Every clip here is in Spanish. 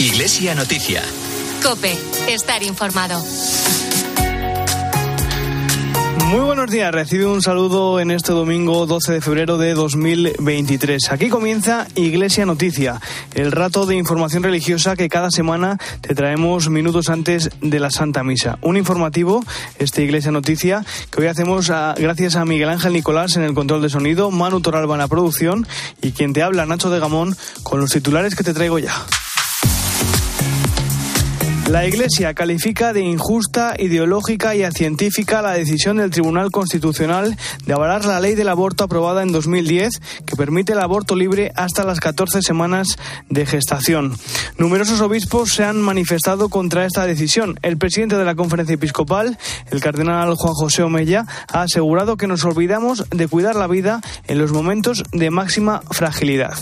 Iglesia Noticia. Cope, estar informado. Muy buenos días, recibe un saludo en este domingo 12 de febrero de 2023. Aquí comienza Iglesia Noticia, el rato de información religiosa que cada semana te traemos minutos antes de la Santa Misa. Un informativo, este Iglesia Noticia, que hoy hacemos gracias a Miguel Ángel Nicolás en el control de sonido, Manu Toralba en la producción y quien te habla, Nacho de Gamón, con los titulares que te traigo ya. La Iglesia califica de injusta, ideológica y científica la decisión del Tribunal Constitucional de avalar la ley del aborto aprobada en 2010 que permite el aborto libre hasta las 14 semanas de gestación. Numerosos obispos se han manifestado contra esta decisión. El presidente de la Conferencia Episcopal, el cardenal Juan José Omella, ha asegurado que nos olvidamos de cuidar la vida en los momentos de máxima fragilidad.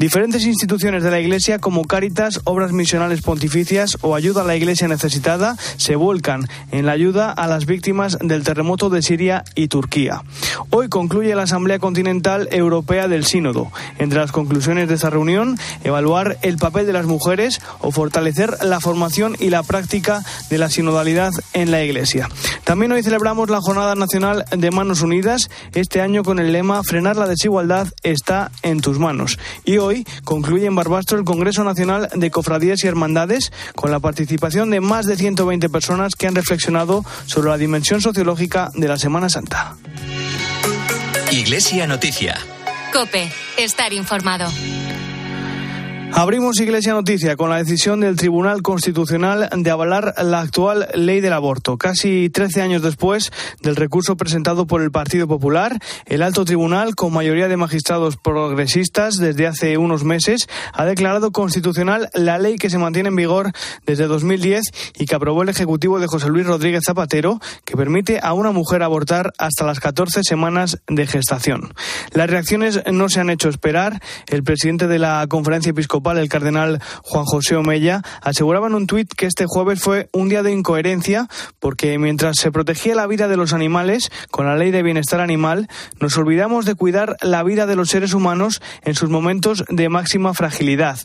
Diferentes instituciones de la Iglesia como Cáritas, Obras Misionales Pontificias o Ayuda a la Iglesia Necesitada se vuelcan en la ayuda a las víctimas del terremoto de Siria y Turquía. Hoy concluye la Asamblea Continental Europea del Sínodo. Entre las conclusiones de esta reunión, evaluar el papel de las mujeres o fortalecer la formación y la práctica de la sinodalidad en la Iglesia. También hoy celebramos la Jornada Nacional de Manos Unidas, este año con el lema Frenar la desigualdad está en tus manos. Y hoy Hoy concluye en Barbastro el Congreso Nacional de Cofradías y Hermandades con la participación de más de 120 personas que han reflexionado sobre la dimensión sociológica de la Semana Santa. Iglesia Noticia. Cope, estar informado. Abrimos Iglesia Noticia con la decisión del Tribunal Constitucional de avalar la actual ley del aborto. Casi 13 años después del recurso presentado por el Partido Popular, el alto tribunal, con mayoría de magistrados progresistas desde hace unos meses, ha declarado constitucional la ley que se mantiene en vigor desde 2010 y que aprobó el Ejecutivo de José Luis Rodríguez Zapatero, que permite a una mujer abortar hasta las 14 semanas de gestación. Las reacciones no se han hecho esperar. El presidente de la Conferencia Episcopal el cardenal Juan José Omella, aseguraba en un tuit que este jueves fue un día de incoherencia porque mientras se protegía la vida de los animales con la ley de bienestar animal, nos olvidamos de cuidar la vida de los seres humanos en sus momentos de máxima fragilidad.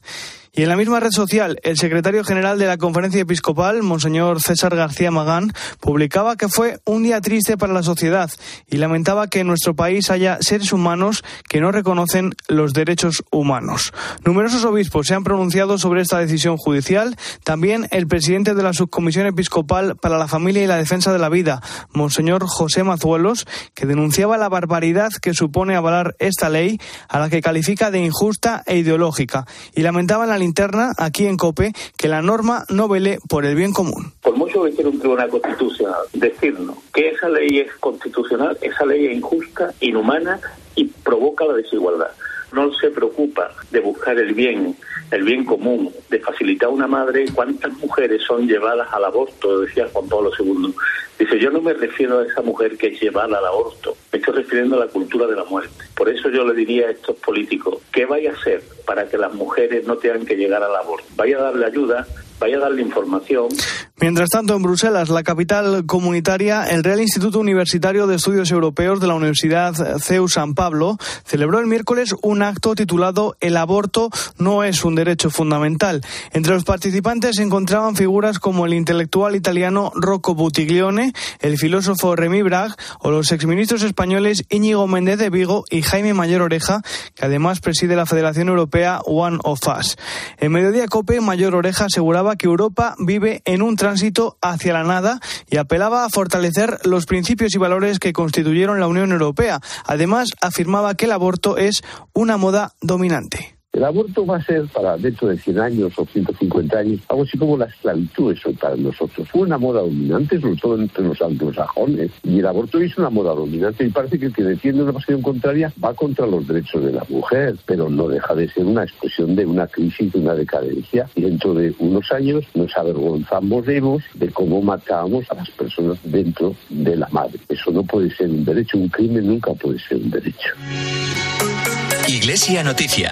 Y en la misma red social, el secretario general de la Conferencia Episcopal, Monseñor César García Magán, publicaba que fue un día triste para la sociedad y lamentaba que en nuestro país haya seres humanos que no reconocen los derechos humanos. Numerosos obispos se han pronunciado sobre esta decisión judicial. También el presidente de la Subcomisión Episcopal para la Familia y la Defensa de la Vida, Monseñor José Mazuelos, que denunciaba la barbaridad que supone avalar esta ley, a la que califica de injusta e ideológica, y lamentaba la interna aquí en COPE que la norma no vele por el bien común. Por mucho que quiera un tribunal constitucional decirnos que esa ley es constitucional, esa ley es injusta, inhumana y provoca la desigualdad. No se preocupa de buscar el bien, el bien común, de facilitar a una madre. ¿Cuántas mujeres son llevadas al aborto? Decía Juan Pablo II. Dice, yo no me refiero a esa mujer que es llevada al aborto, me estoy refiriendo a la cultura de la muerte. Por eso yo le diría a estos políticos, ¿qué vaya a hacer para que las mujeres no tengan que llegar al aborto? Vaya a darle ayuda, vaya a darle información. Mientras tanto, en Bruselas, la capital comunitaria, el Real Instituto Universitario de Estudios Europeos de la Universidad CEU San Pablo celebró el miércoles un acto titulado El aborto no es un derecho fundamental. Entre los participantes se encontraban figuras como el intelectual italiano Rocco Buttiglione, el filósofo Remy Bragg o los exministros españoles Íñigo Méndez de Vigo y Jaime Mayor Oreja, que además preside la Federación Europea One of Us. En Mediodía Cope, Mayor Oreja aseguraba que Europa vive en un tránsito hacia la nada y apelaba a fortalecer los principios y valores que constituyeron la Unión Europea. Además, afirmaba que el aborto es una moda dominante. El aborto va a ser para dentro de 100 años o 150 años algo así como la esclavitud eso para nosotros. Fue una moda dominante, sobre todo entre los anglosajones, y el aborto es una moda dominante y parece que el que defiende una posición contraria va contra los derechos de la mujer, pero no deja de ser una expresión de una crisis, de una decadencia, y dentro de unos años nos avergonzamos de cómo matábamos a las personas dentro de la madre. Eso no puede ser un derecho, un crimen nunca puede ser un derecho. Iglesia Noticia.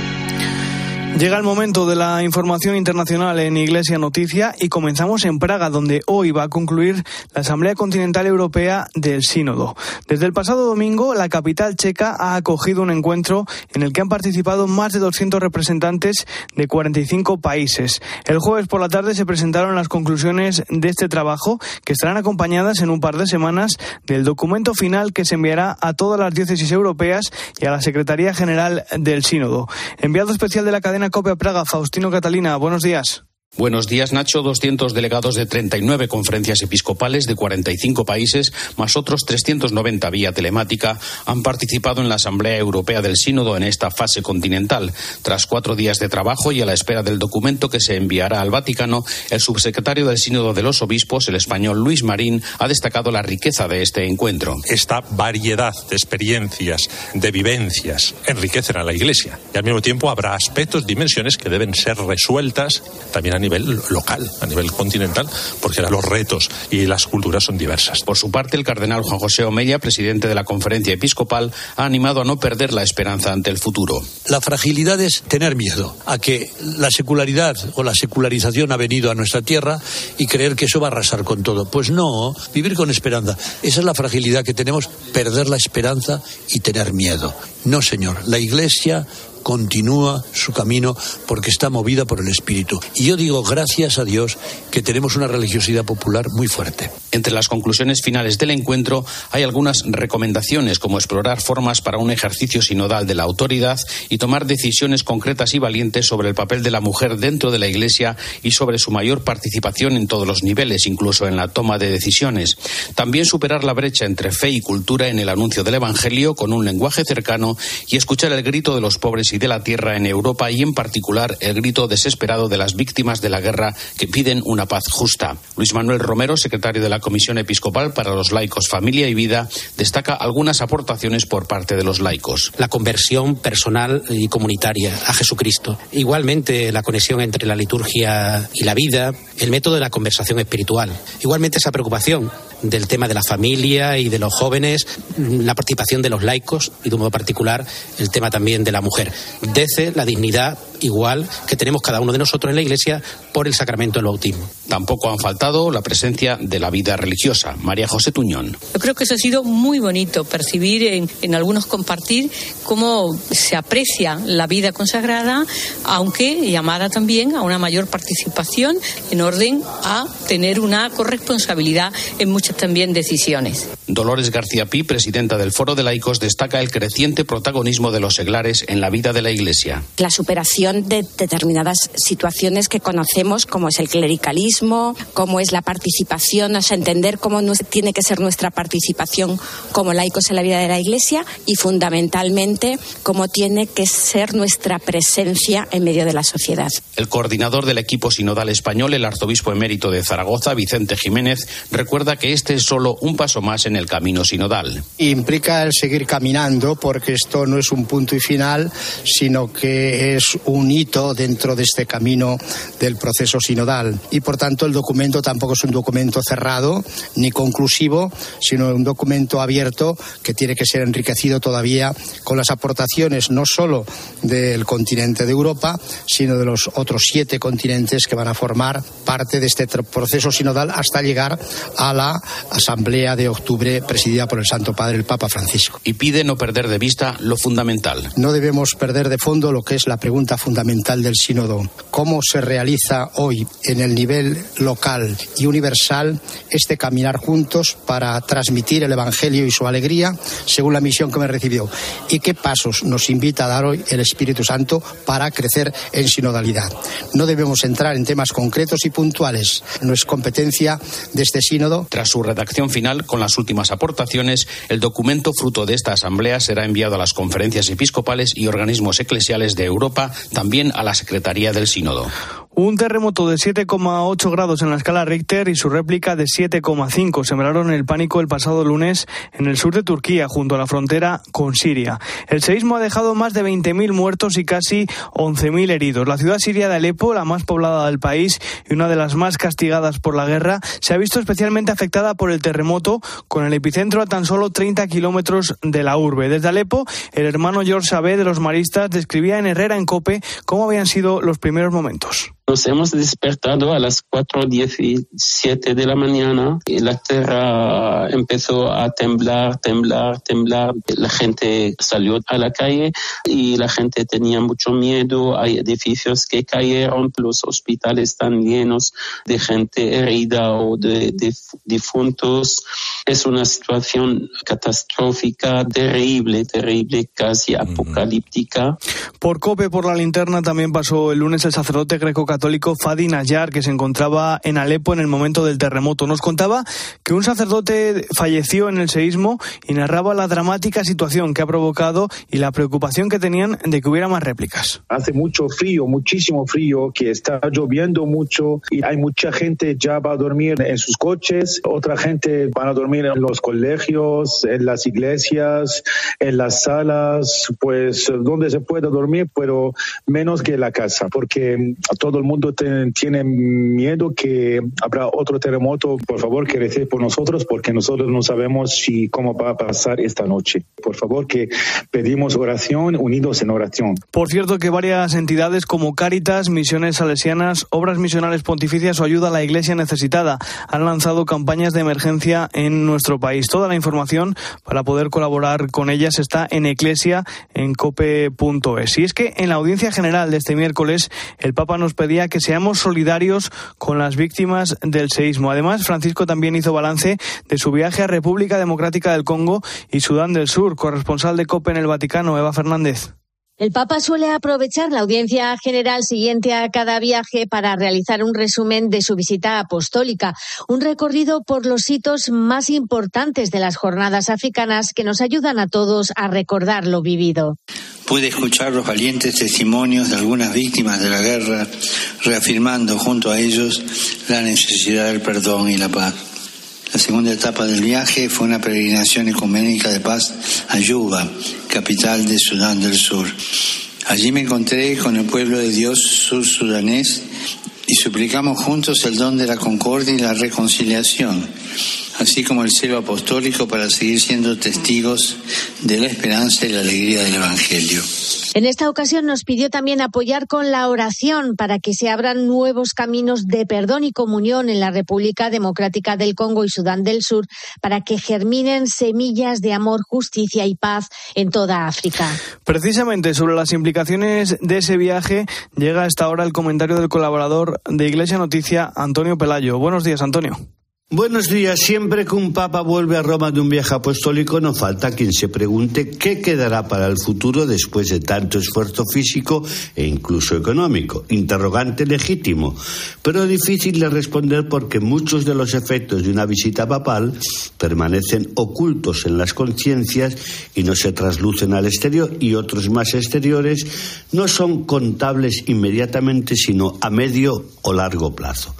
Llega el momento de la información internacional en Iglesia Noticia y comenzamos en Praga, donde hoy va a concluir la Asamblea Continental Europea del Sínodo. Desde el pasado domingo, la capital checa ha acogido un encuentro en el que han participado más de 200 representantes de 45 países. El jueves por la tarde se presentaron las conclusiones de este trabajo, que estarán acompañadas en un par de semanas del documento final que se enviará a todas las diócesis europeas y a la Secretaría General del Sínodo. Enviado especial de la cadena Copia Praga, Faustino Catalina, buenos días. Buenos días, Nacho. 200 delegados de 39 conferencias episcopales de 45 países, más otros 390 vía telemática, han participado en la Asamblea Europea del Sínodo en esta fase continental. Tras cuatro días de trabajo y a la espera del documento que se enviará al Vaticano, el subsecretario del Sínodo de los Obispos, el español Luis Marín, ha destacado la riqueza de este encuentro. Esta variedad de experiencias, de vivencias, enriquecen a la Iglesia y al mismo tiempo habrá aspectos, dimensiones que deben ser resueltas también a nivel local, a nivel continental, porque los retos y las culturas son diversas. Por su parte, el cardenal Juan José Omeya, presidente de la conferencia episcopal, ha animado a no perder la esperanza ante el futuro. La fragilidad es tener miedo a que la secularidad o la secularización ha venido a nuestra tierra y creer que eso va a arrasar con todo. Pues no, vivir con esperanza. Esa es la fragilidad que tenemos, perder la esperanza y tener miedo. No, señor, la Iglesia continúa su camino porque está movida por el Espíritu. Y yo digo gracias a Dios que tenemos una religiosidad popular muy fuerte. Entre las conclusiones finales del encuentro hay algunas recomendaciones como explorar formas para un ejercicio sinodal de la autoridad y tomar decisiones concretas y valientes sobre el papel de la mujer dentro de la Iglesia y sobre su mayor participación en todos los niveles, incluso en la toma de decisiones. También superar la brecha entre fe y cultura en el anuncio del Evangelio con un lenguaje cercano y escuchar el grito de los pobres y de la tierra en Europa y en particular el grito desesperado de las víctimas de la guerra que piden una paz justa. Luis Manuel Romero, secretario de la Comisión Episcopal para los Laicos, Familia y Vida, destaca algunas aportaciones por parte de los laicos. La conversión personal y comunitaria a Jesucristo. Igualmente la conexión entre la liturgia y la vida, el método de la conversación espiritual. Igualmente esa preocupación del tema de la familia y de los jóvenes, la participación de los laicos y de un modo particular el tema también de la mujer. Dece la dignidad igual que tenemos cada uno de nosotros en la Iglesia por el sacramento del bautismo. Tampoco han faltado la presencia de la vida religiosa. María José Tuñón. Yo creo que eso ha sido muy bonito, percibir en, en algunos compartir cómo se aprecia la vida consagrada, aunque llamada también a una mayor participación en orden a tener una corresponsabilidad en muchas también decisiones. Dolores García Pi, presidenta del Foro de Laicos, destaca el creciente protagonismo de los seglares en la vida de la Iglesia. La superación de determinadas situaciones que conocemos, como es el clericalismo, como es la participación, o sea, entender cómo tiene que ser nuestra participación como laicos en la vida de la Iglesia y fundamentalmente cómo tiene que ser nuestra presencia en medio de la sociedad. El coordinador del equipo sinodal español, el arzobispo emérito de Zaragoza, Vicente Jiménez, recuerda que este es solo un paso más en el camino sinodal. Implica el seguir caminando porque esto no es un punto y final, sino que es un hito dentro de este camino del proceso sinodal. Y por tanto el documento tampoco es un documento cerrado ni conclusivo, sino un documento abierto que tiene que ser enriquecido todavía con las aportaciones no solo del continente de Europa, sino de los otros siete continentes que van a formar parte de este proceso sinodal hasta llegar a la Asamblea de octubre presidida por el Santo Padre, el Papa Francisco. Y pide no perder de vista lo fundamental. No debemos perder de fondo lo que es la pregunta fundamental del sínodo. ¿Cómo se realiza hoy en el nivel local y universal este caminar juntos para transmitir el Evangelio y su alegría según la misión que me recibió? ¿Y qué pasos nos invita a dar hoy el Espíritu Santo para crecer en sinodalidad? No debemos entrar en temas concretos y puntuales. No es competencia de este sínodo. Tras su redacción final, con las últimas aportaciones, el documento fruto de esta asamblea será enviado a las conferencias episcopales y organismos eclesiales de Europa, también a la Secretaría del Sínodo. Un terremoto de 7,8 grados en la escala Richter y su réplica de 7,5 sembraron el pánico el pasado lunes en el sur de Turquía, junto a la frontera con Siria. El seísmo ha dejado más de 20.000 muertos y casi 11.000 heridos. La ciudad siria de Alepo, la más poblada del país y una de las más castigadas por la guerra, se ha visto especialmente afectada por el terremoto, con el epicentro a tan solo 30 kilómetros de la urbe. Desde Alepo, el hermano George Sabé de los maristas describía en Herrera en Cope cómo habían sido los primeros momentos. Nos hemos despertado a las 4.17 de la mañana y la tierra empezó a temblar, temblar, temblar. La gente salió a la calle y la gente tenía mucho miedo. Hay edificios que cayeron, los hospitales están llenos de gente herida o de, de difuntos. Es una situación catastrófica, terrible, terrible, casi apocalíptica. Por COPE, por la linterna, también pasó el lunes el sacerdote greco-católico Fadi Nayar, que se encontraba en Alepo en el momento del terremoto. Nos contaba que un sacerdote falleció en el seísmo y narraba la dramática situación que ha provocado y la preocupación que tenían de que hubiera más réplicas. Hace mucho frío, muchísimo frío, que está lloviendo mucho y hay mucha gente ya va a dormir en sus coches, otra gente va a dormir en los colegios, en las iglesias, en las salas, pues donde se pueda dormir, pero menos que en la casa, porque todo el mundo tiene miedo que habrá otro terremoto. Por favor, que recé por nosotros, porque nosotros no sabemos si cómo va a pasar esta noche. Por favor, que pedimos oración, unidos en oración. Por cierto, que varias entidades como Cáritas, Misiones Salesianas, Obras Misionales Pontificias o Ayuda a la Iglesia Necesitada han lanzado campañas de emergencia en nuestro país. Toda la información para poder colaborar con ellas está en Eclesia en cope.es. Y es que en la audiencia general de este miércoles el Papa nos pedía que seamos solidarios con las víctimas del seísmo. Además, Francisco también hizo balance de su viaje a República Democrática del Congo y Sudán del Sur. Corresponsal de COPE en el Vaticano, Eva Fernández. El Papa suele aprovechar la audiencia general siguiente a cada viaje para realizar un resumen de su visita apostólica, un recorrido por los hitos más importantes de las jornadas africanas que nos ayudan a todos a recordar lo vivido. Pude escuchar los valientes testimonios de algunas víctimas de la guerra, reafirmando junto a ellos la necesidad del perdón y la paz. La segunda etapa del viaje fue una peregrinación ecuménica de paz a Yuba, capital de Sudán del Sur. Allí me encontré con el pueblo de Dios sur-sudanés y suplicamos juntos el don de la concordia y la reconciliación, así como el celo apostólico para seguir siendo testigos de la esperanza y la alegría del Evangelio. En esta ocasión nos pidió también apoyar con la oración para que se abran nuevos caminos de perdón y comunión en la República Democrática del Congo y Sudán del Sur, para que germinen semillas de amor, justicia y paz en toda África. Precisamente sobre las implicaciones de ese viaje llega a esta hora el comentario del colaborador de Iglesia Noticia, Antonio Pelayo. Buenos días, Antonio. Buenos días. Siempre que un papa vuelve a Roma de un viaje apostólico, no falta quien se pregunte qué quedará para el futuro después de tanto esfuerzo físico e incluso económico. Interrogante legítimo, pero difícil de responder porque muchos de los efectos de una visita papal permanecen ocultos en las conciencias y no se traslucen al exterior y otros más exteriores no son contables inmediatamente sino a medio o largo plazo.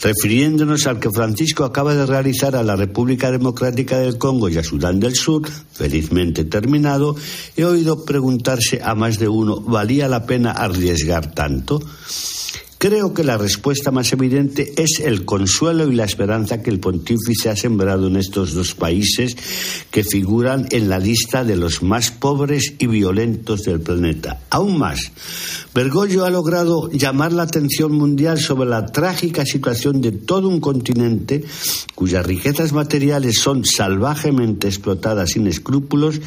Refiriéndonos al que Francisco acaba de realizar a la República Democrática del Congo y a Sudán del Sur, felizmente terminado, he oído preguntarse a más de uno, ¿valía la pena arriesgar tanto? Creo que la respuesta más evidente es el consuelo y la esperanza que el pontífice ha sembrado en estos dos países que figuran en la lista de los más pobres y violentos del planeta. Aún más, Bergoglio ha logrado llamar la atención mundial sobre la trágica situación de todo un continente cuyas riquezas materiales son salvajemente explotadas sin escrúpulos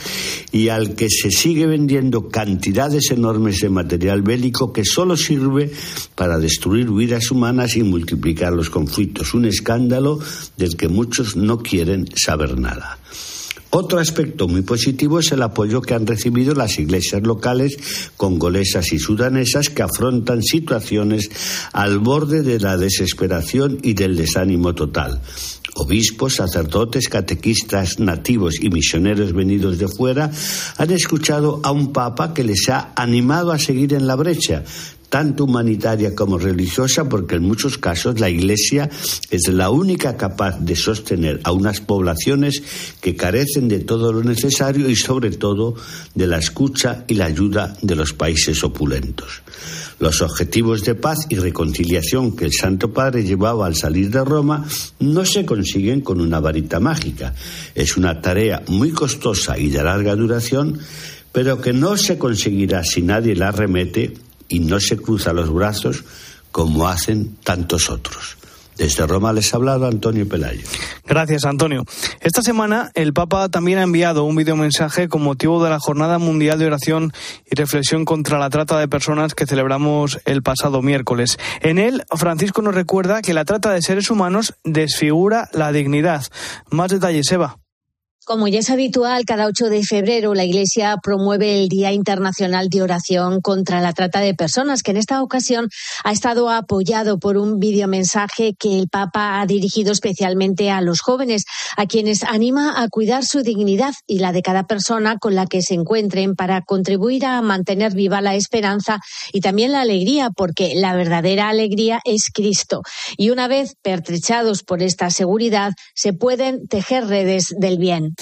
y al que se sigue vendiendo cantidades enormes de material bélico que solo sirve para destruir vidas humanas y multiplicar los conflictos. Un escándalo del que muchos no quieren saber nada. Otro aspecto muy positivo es el apoyo que han recibido las iglesias locales congolesas y sudanesas que afrontan situaciones al borde de la desesperación y del desánimo total. Obispos, sacerdotes, catequistas nativos y misioneros venidos de fuera han escuchado a un papa que les ha animado a seguir en la brecha, tanto humanitaria como religiosa, porque en muchos casos la Iglesia es la única capaz de sostener a unas poblaciones que carecen de todo lo necesario y sobre todo de la escucha y la ayuda de los países opulentos. Los objetivos de paz y reconciliación que el Santo Padre llevaba al salir de Roma no se consiguen con una varita mágica. Es una tarea muy costosa y de larga duración, pero que no se conseguirá si nadie la remete y no se cruza los brazos como hacen tantos otros. Desde Roma les ha hablado Antonio Pelayo. Gracias, Antonio. Esta semana el Papa también ha enviado un videomensaje con motivo de la Jornada Mundial de Oración y Reflexión contra la Trata de Personas que celebramos el pasado miércoles. En él, Francisco nos recuerda que la trata de seres humanos desfigura la dignidad. Más detalles, Eva. Como ya es habitual, cada 8 de febrero la Iglesia promueve el Día Internacional de Oración contra la Trata de Personas, que en esta ocasión ha estado apoyado por un videomensaje que el Papa ha dirigido especialmente a los jóvenes, a quienes anima a cuidar su dignidad y la de cada persona con la que se encuentren para contribuir a mantener viva la esperanza y también la alegría, porque la verdadera alegría es Cristo. Y una vez pertrechados por esta seguridad, se pueden tejer redes del bien.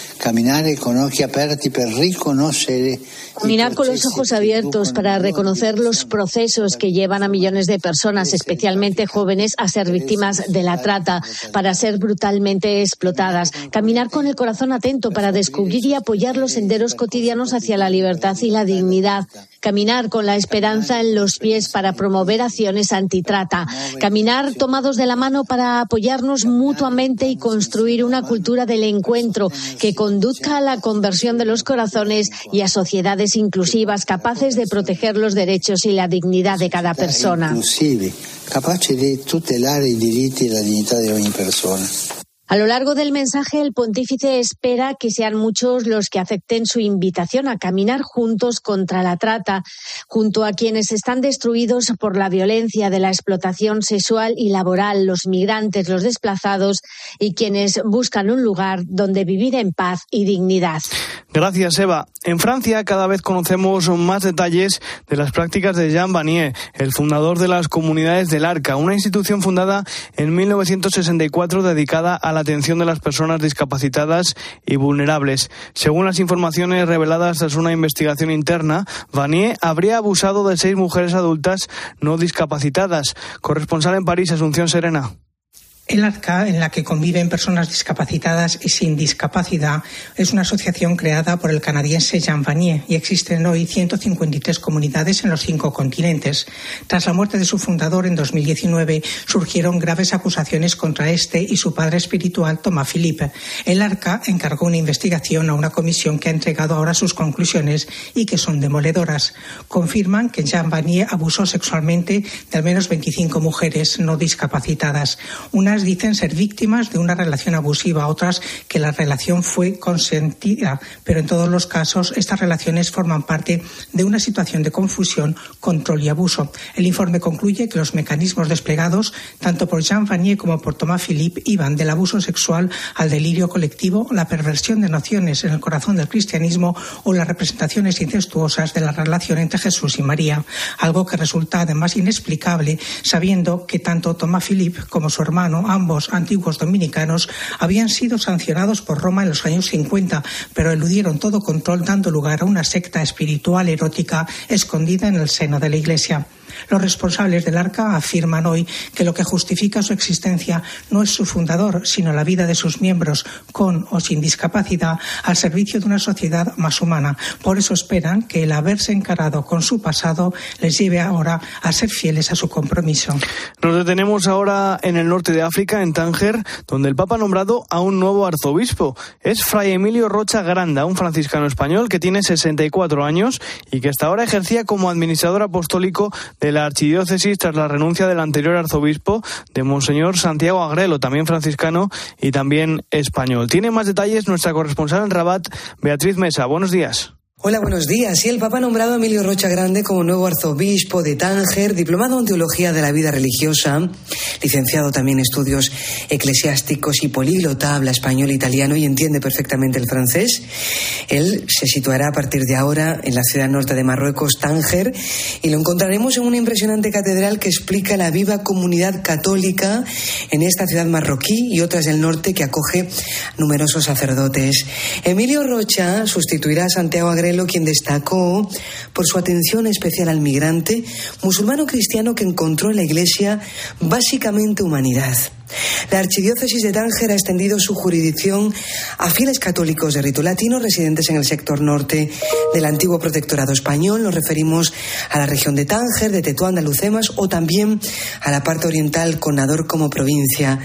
Caminar con los ojos abiertos para reconocer los procesos que llevan a millones de personas, especialmente jóvenes, a ser víctimas de la trata, para ser brutalmente explotadas. Caminar con el corazón atento para descubrir y apoyar los senderos cotidianos hacia la libertad y la dignidad. Caminar con la esperanza en los pies para promover acciones antitrata. Caminar tomados de la mano para apoyarnos mutuamente y construir una cultura del encuentro que conduzca a la conversión de los corazones y a sociedades inclusivas capaces de proteger los derechos y la dignidad de cada persona. A lo largo del mensaje, el pontífice espera que sean muchos los que acepten su invitación a caminar juntos contra la trata, junto a quienes están destruidos por la violencia de la explotación sexual y laboral, los migrantes, los desplazados y quienes buscan un lugar donde vivir en paz y dignidad. Gracias, Eva. En Francia cada vez conocemos más detalles de las prácticas de Jean Vanier, el fundador de las comunidades del Arca, una institución fundada en 1964 dedicada a la atención de las personas discapacitadas y vulnerables. Según las informaciones reveladas tras una investigación interna, Vanier habría abusado de seis mujeres adultas no discapacitadas. Corresponsal en París, Asunción Serena. El ARCA, en la que conviven personas discapacitadas y sin discapacidad, es una asociación creada por el canadiense Jean Vanier y existen hoy 153 comunidades en los cinco continentes. Tras la muerte de su fundador en 2019, surgieron graves acusaciones contra este y su padre espiritual, Thomas Philippe. El ARCA encargó una investigación a una comisión que ha entregado ahora sus conclusiones y que son demoledoras. Confirman que Jean Vanier abusó sexualmente de al menos 25 mujeres no discapacitadas. Una dicen ser víctimas de una relación abusiva, otras que la relación fue consentida, pero en todos los casos estas relaciones forman parte de una situación de confusión, control y abuso. El informe concluye que los mecanismos desplegados tanto por Jean Vanier como por Thomas Philippe iban del abuso sexual al delirio colectivo, la perversión de nociones en el corazón del cristianismo o las representaciones incestuosas de la relación entre Jesús y María, algo que resulta además inexplicable sabiendo que tanto Thomas Philippe como su hermano ambos antiguos dominicanos, habían sido sancionados por Roma en los años 50, pero eludieron todo control dando lugar a una secta espiritual erótica escondida en el seno de la Iglesia. Los responsables del arca afirman hoy que lo que justifica su existencia no es su fundador, sino la vida de sus miembros, con o sin discapacidad, al servicio de una sociedad más humana. Por eso esperan que el haberse encarado con su pasado les lleve ahora a ser fieles a su compromiso. Nos detenemos ahora en el norte de África, en Tánger, donde el Papa ha nombrado a un nuevo arzobispo. Es Fray Emilio Rocha Granda, un franciscano español que tiene 64 años y que hasta ahora ejercía como administrador apostólico de la archidiócesis tras la renuncia del anterior arzobispo de Monseñor Santiago Agrelo, también franciscano y también español. Tiene más detalles nuestra corresponsal en Rabat, Beatriz Mesa. Buenos días. Hola, buenos días. Y el Papa ha nombrado a Emilio Rocha Grande como nuevo arzobispo de Tánger, diplomado en teología de la vida religiosa, licenciado también en estudios eclesiásticos y políglota, habla español e italiano y entiende perfectamente el francés. Él se situará a partir de ahora en la ciudad norte de Marruecos, Tánger, y lo encontraremos en una impresionante catedral que explica la viva comunidad católica en esta ciudad marroquí y otras del norte que acoge numerosos sacerdotes. Emilio Rocha sustituirá a Santiago Agrelo quien destacó por su atención especial al migrante, musulmano cristiano que encontró en la Iglesia básicamente humanidad. La Archidiócesis de Tánger ha extendido su jurisdicción a fieles católicos de rito latino residentes en el sector norte del antiguo protectorado español. Nos referimos a la región de Tánger, de Tetuán, de Lucemas o también a la parte oriental con Nador como provincia.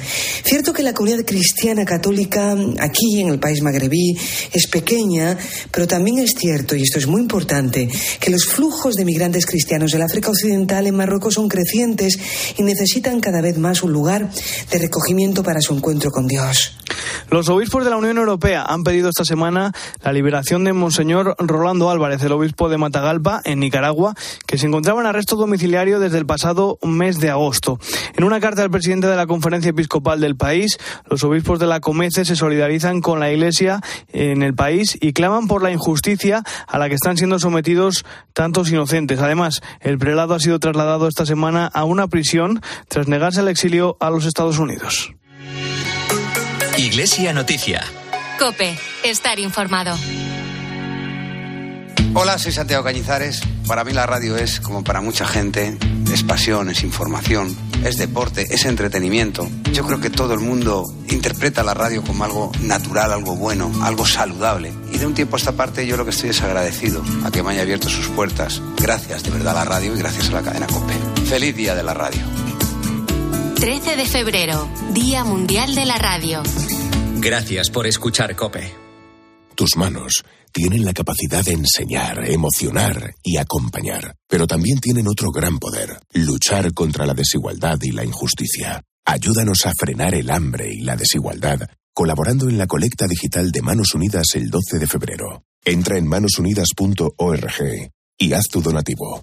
Cierto que la comunidad cristiana católica aquí en el país magrebí es pequeña, pero también es cierto, y esto es muy importante, que los flujos de migrantes cristianos del África Occidental en Marruecos son crecientes y necesitan cada vez más un lugar de recogimiento para su encuentro con Dios. Los obispos de la Unión Europea han pedido esta semana la liberación de Monseñor Rolando Álvarez, el obispo de Matagalpa, en Nicaragua, que se encontraba en arresto domiciliario desde el pasado mes de agosto. En una carta al presidente de la Conferencia Episcopal del país, los obispos de la Comece se solidarizan con la Iglesia en el país y claman por la injusticia a la que están siendo sometidos tantos inocentes. Además, el prelado ha sido trasladado esta semana a una prisión tras negarse el exilio a los Estados Unidos. Iglesia Noticia. Cope, estar informado. Hola, soy Santiago Cañizares. Para mí la radio es, como para mucha gente, es pasión, es información, es deporte, es entretenimiento. Yo creo que todo el mundo interpreta la radio como algo natural, algo bueno, algo saludable. Y de un tiempo a esta parte yo lo que estoy es agradecido a que me haya abierto sus puertas. Gracias de verdad a la radio y gracias a la cadena COPE. Feliz día de la radio. 13 de febrero, Día Mundial de la Radio. Gracias por escuchar Cope. Tus manos tienen la capacidad de enseñar, emocionar y acompañar, pero también tienen otro gran poder, luchar contra la desigualdad y la injusticia. Ayúdanos a frenar el hambre y la desigualdad colaborando en la colecta digital de Manos Unidas el 12 de febrero. Entra en manosunidas.org y haz tu donativo.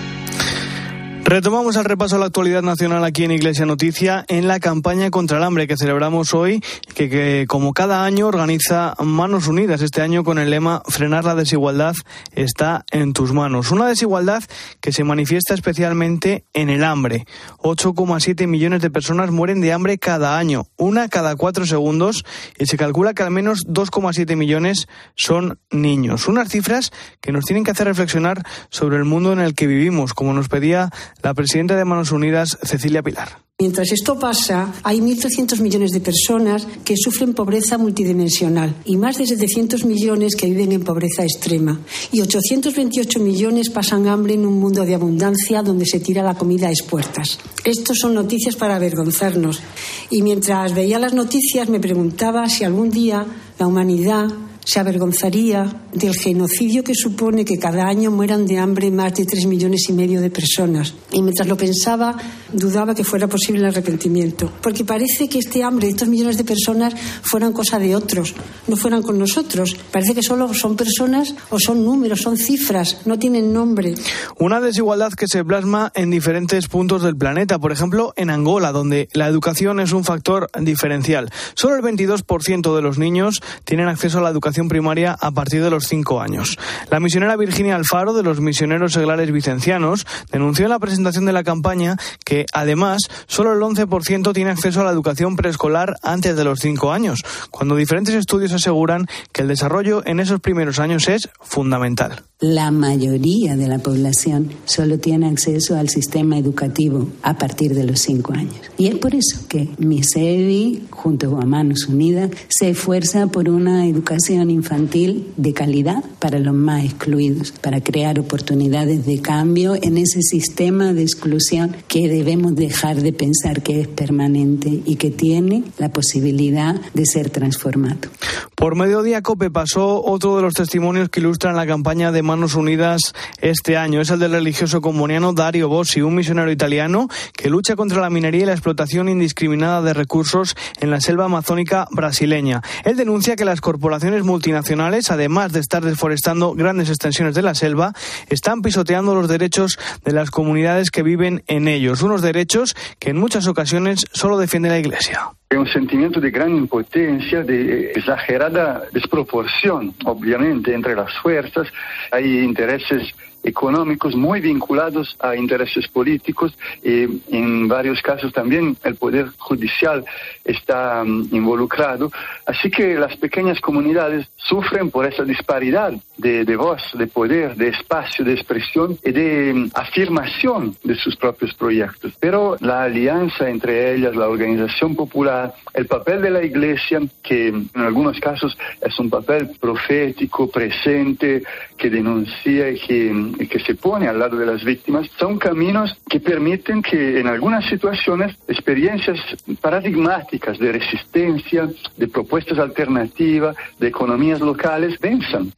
Retomamos el repaso a la actualidad nacional aquí en Iglesia Noticia en la campaña contra el hambre que celebramos hoy, que, que, como cada año organiza Manos Unidas, este año con el lema Frenar la desigualdad está en tus manos. Una desigualdad que se manifiesta especialmente en el hambre. 8,7 millones de personas mueren de hambre cada año, una cada cuatro segundos, y se calcula que al menos 2,7 millones son niños. Unas cifras que nos tienen que hacer reflexionar sobre el mundo en el que vivimos, como nos pedía la presidenta de Manos Unidas, Cecilia Pilar. Mientras esto pasa, hay 1.300 millones de personas que sufren pobreza multidimensional y más de 700 millones que viven en pobreza extrema. Y 828 millones pasan hambre en un mundo de abundancia donde se tira la comida a expuertas. Estos son noticias para avergonzarnos. Y mientras veía las noticias me preguntaba si algún día la humanidad se avergonzaría del genocidio que supone que cada año mueran de hambre más de tres millones y medio de personas. Y mientras lo pensaba, dudaba que fuera posible el arrepentimiento. Porque parece que este hambre estos millones de personas fueran cosa de otros, no fueran con nosotros. Parece que solo son personas o son números, son cifras, no tienen nombre. Una desigualdad que se plasma en diferentes puntos del planeta. Por ejemplo, en Angola, donde la educación es un factor diferencial. Solo el 22% de los niños tienen acceso a la educación primaria a partir de los cinco años. La misionera Virginia Alfaro, de los misioneros seglares vicencianos, denunció en la presentación de la campaña que, además, solo el 11% tiene acceso a la educación preescolar antes de los cinco años, cuando diferentes estudios aseguran que el desarrollo en esos primeros años es fundamental. La mayoría de la población solo tiene acceso al sistema educativo a partir de los cinco años. Y es por eso que MISEVI, junto a Manos Unidas, se esfuerza por una educación educación infantil de calidad para los más excluidos, para crear oportunidades de cambio en ese sistema de exclusión que debemos dejar de pensar que es permanente y que tiene la posibilidad de ser transformado. Por mediodía COPE pasó otro de los testimonios que ilustran la campaña de Manos Unidas este año. Es el del religioso comuniano Dario Bossi, un misionero italiano que lucha contra la minería y la explotación indiscriminada de recursos en la selva amazónica brasileña. Él denuncia que las corporaciones multinacionales, además de estar deforestando grandes extensiones de la selva, están pisoteando los derechos de las comunidades que viven en ellos, unos derechos que en muchas ocasiones solo defiende la Iglesia. Hay un sentimiento de gran impotencia, de exagerada desproporción, obviamente, entre las fuerzas. Hay intereses económicos muy vinculados a intereses políticos y en varios casos también el poder judicial está um, involucrado. Así que las pequeñas comunidades sufren por esa disparidad de, voz, de poder, de espacio, de expresión y de um, afirmación de sus propios proyectos. Pero la alianza entre ellas, la organización popular, el papel de la iglesia, que en algunos casos es un papel profético, presente, que denuncia y que que se pone al lado de las víctimas son caminos que permiten que en algunas situaciones experiencias paradigmáticas de resistencia, de propuestas alternativas, de economías locales venzan.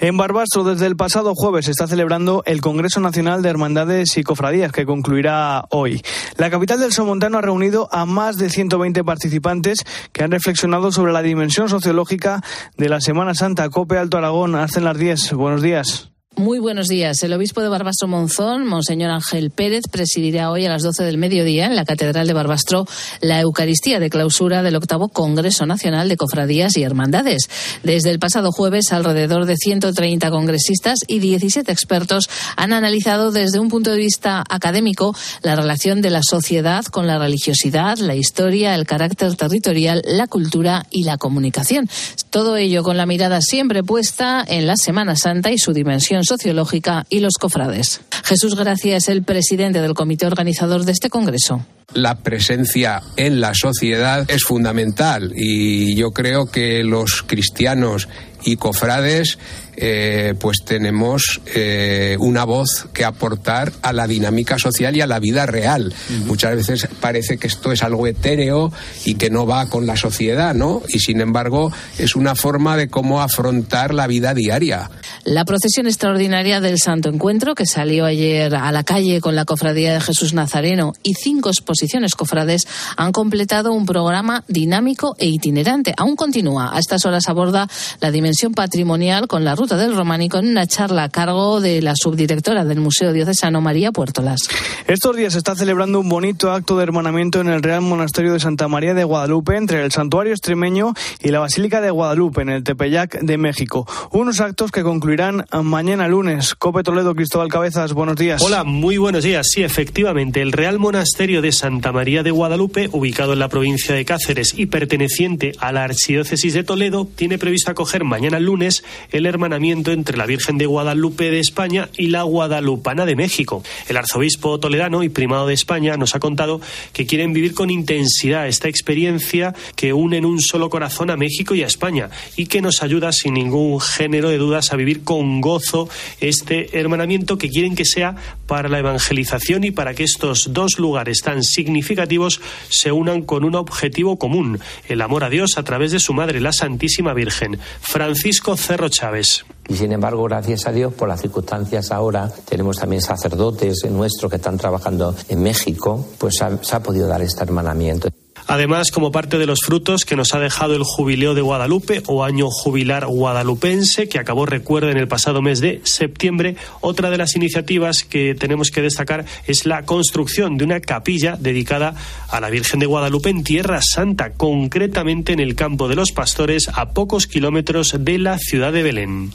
En Barbastro, desde el pasado jueves, se está celebrando el Congreso Nacional de Hermandades y Cofradías, que concluirá hoy. La capital del Somontano ha reunido a más de 120 participantes que han reflexionado sobre la dimensión sociológica de la Semana Santa. Cope Alto Aragón, hacen las 10. Buenos días. Muy buenos días. El obispo de Barbastro Monzón, Monseñor Ángel Pérez, presidirá hoy a las 12 del mediodía en la Catedral de Barbastro la Eucaristía de clausura del octavo Congreso Nacional de Cofradías y Hermandades. Desde el pasado jueves, alrededor de 130 congresistas y 17 expertos han analizado desde un punto de vista académico la relación de la sociedad con la religiosidad, la historia, el carácter territorial, la cultura y la comunicación. Todo ello con la mirada siempre puesta en la Semana Santa y su dimensión sociológica y los cofrades. Jesús Gracia es el presidente del comité organizador de este congreso la presencia en la sociedad es fundamental y yo creo que los cristianos y cofrades eh, pues tenemos eh, una voz que aportar a la dinámica social y a la vida real. Muchas veces parece que esto es algo etéreo y que no va con la sociedad, ¿no? Y sin embargo es una forma de cómo afrontar la vida diaria. La procesión extraordinaria del Santo Encuentro, que salió ayer a la calle con la Cofradía de Jesús Nazareno y cinco exposiciones cofrades, han completado un programa dinámico e itinerante. Aún continúa. A estas horas aborda la dimensión patrimonial con la ruta del Románico en una charla a cargo de la subdirectora del Museo Diocesano María Puertolas. Estos días se está celebrando un bonito acto de hermanamiento en el Real Monasterio de Santa María de Guadalupe entre el Santuario Extremeño y la Basílica de Guadalupe en el Tepeyac de México. Unos actos que concluirán mañana lunes. Cope Toledo, Cristóbal Cabezas, buenos días. Hola, muy buenos días. Sí, efectivamente, el Real Monasterio de Santa María de Guadalupe, ubicado en la provincia de Cáceres y perteneciente a la Archidiócesis de Toledo, tiene previsto acoger mañana lunes el hermanamiento entre la Virgen de Guadalupe de España y la Guadalupana de México. El arzobispo toledano y primado de España nos ha contado que quieren vivir con intensidad esta experiencia que une en un solo corazón a México y a España y que nos ayuda sin ningún género de dudas a vivir con gozo este hermanamiento que quieren que sea para la evangelización y para que estos dos lugares tan significativos se unan con un objetivo común, el amor a Dios a través de su madre, la Santísima Virgen. Francisco Cerro Chávez. Y sin embargo, gracias a Dios, por las circunstancias ahora, tenemos también sacerdotes nuestros que están trabajando en México, pues se ha podido dar este hermanamiento. Además, como parte de los frutos que nos ha dejado el Jubileo de Guadalupe o Año Jubilar Guadalupense, que acabó, recuerden, el pasado mes de septiembre, otra de las iniciativas que tenemos que destacar es la construcción de una capilla dedicada a la Virgen de Guadalupe en Tierra Santa, concretamente en el campo de los pastores, a pocos kilómetros de la ciudad de Belén.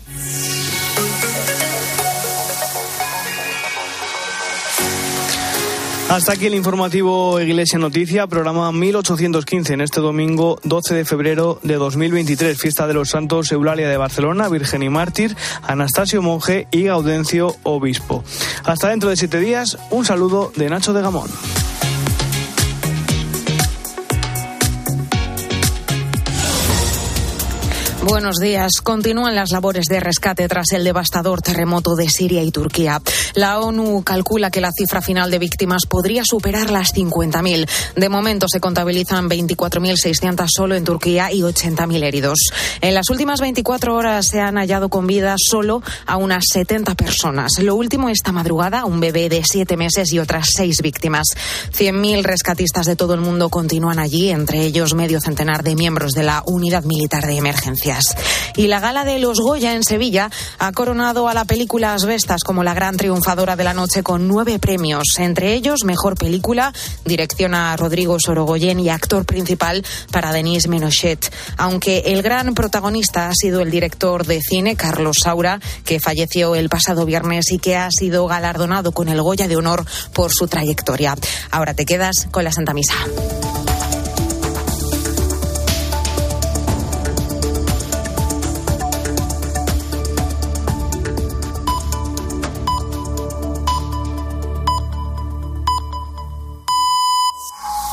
Hasta aquí el informativo Iglesia Noticia, programa 1815 en este domingo 12 de febrero de 2023, fiesta de los santos Eulalia de Barcelona, Virgen y Mártir, Anastasio Monje y Gaudencio Obispo. Hasta dentro de siete días, un saludo de Nacho de Gamón. Buenos días. Continúan las labores de rescate tras el devastador terremoto de Siria y Turquía. La ONU calcula que la cifra final de víctimas podría superar las 50.000. De momento se contabilizan 24.600 solo en Turquía y 80.000 heridos. En las últimas 24 horas se han hallado con vida solo a unas 70 personas. Lo último esta madrugada, un bebé de 7 meses y otras 6 víctimas. 100.000 rescatistas de todo el mundo continúan allí, entre ellos medio centenar de miembros de la Unidad Militar de Emergencia. Y la gala de los Goya en Sevilla ha coronado a la película Asbestas como la gran triunfadora de la noche con nueve premios, entre ellos Mejor Película, dirección a Rodrigo Sorogoyen y actor principal para Denis Menochet. Aunque el gran protagonista ha sido el director de cine, Carlos Saura, que falleció el pasado viernes y que ha sido galardonado con el Goya de Honor por su trayectoria. Ahora te quedas con la Santa Misa.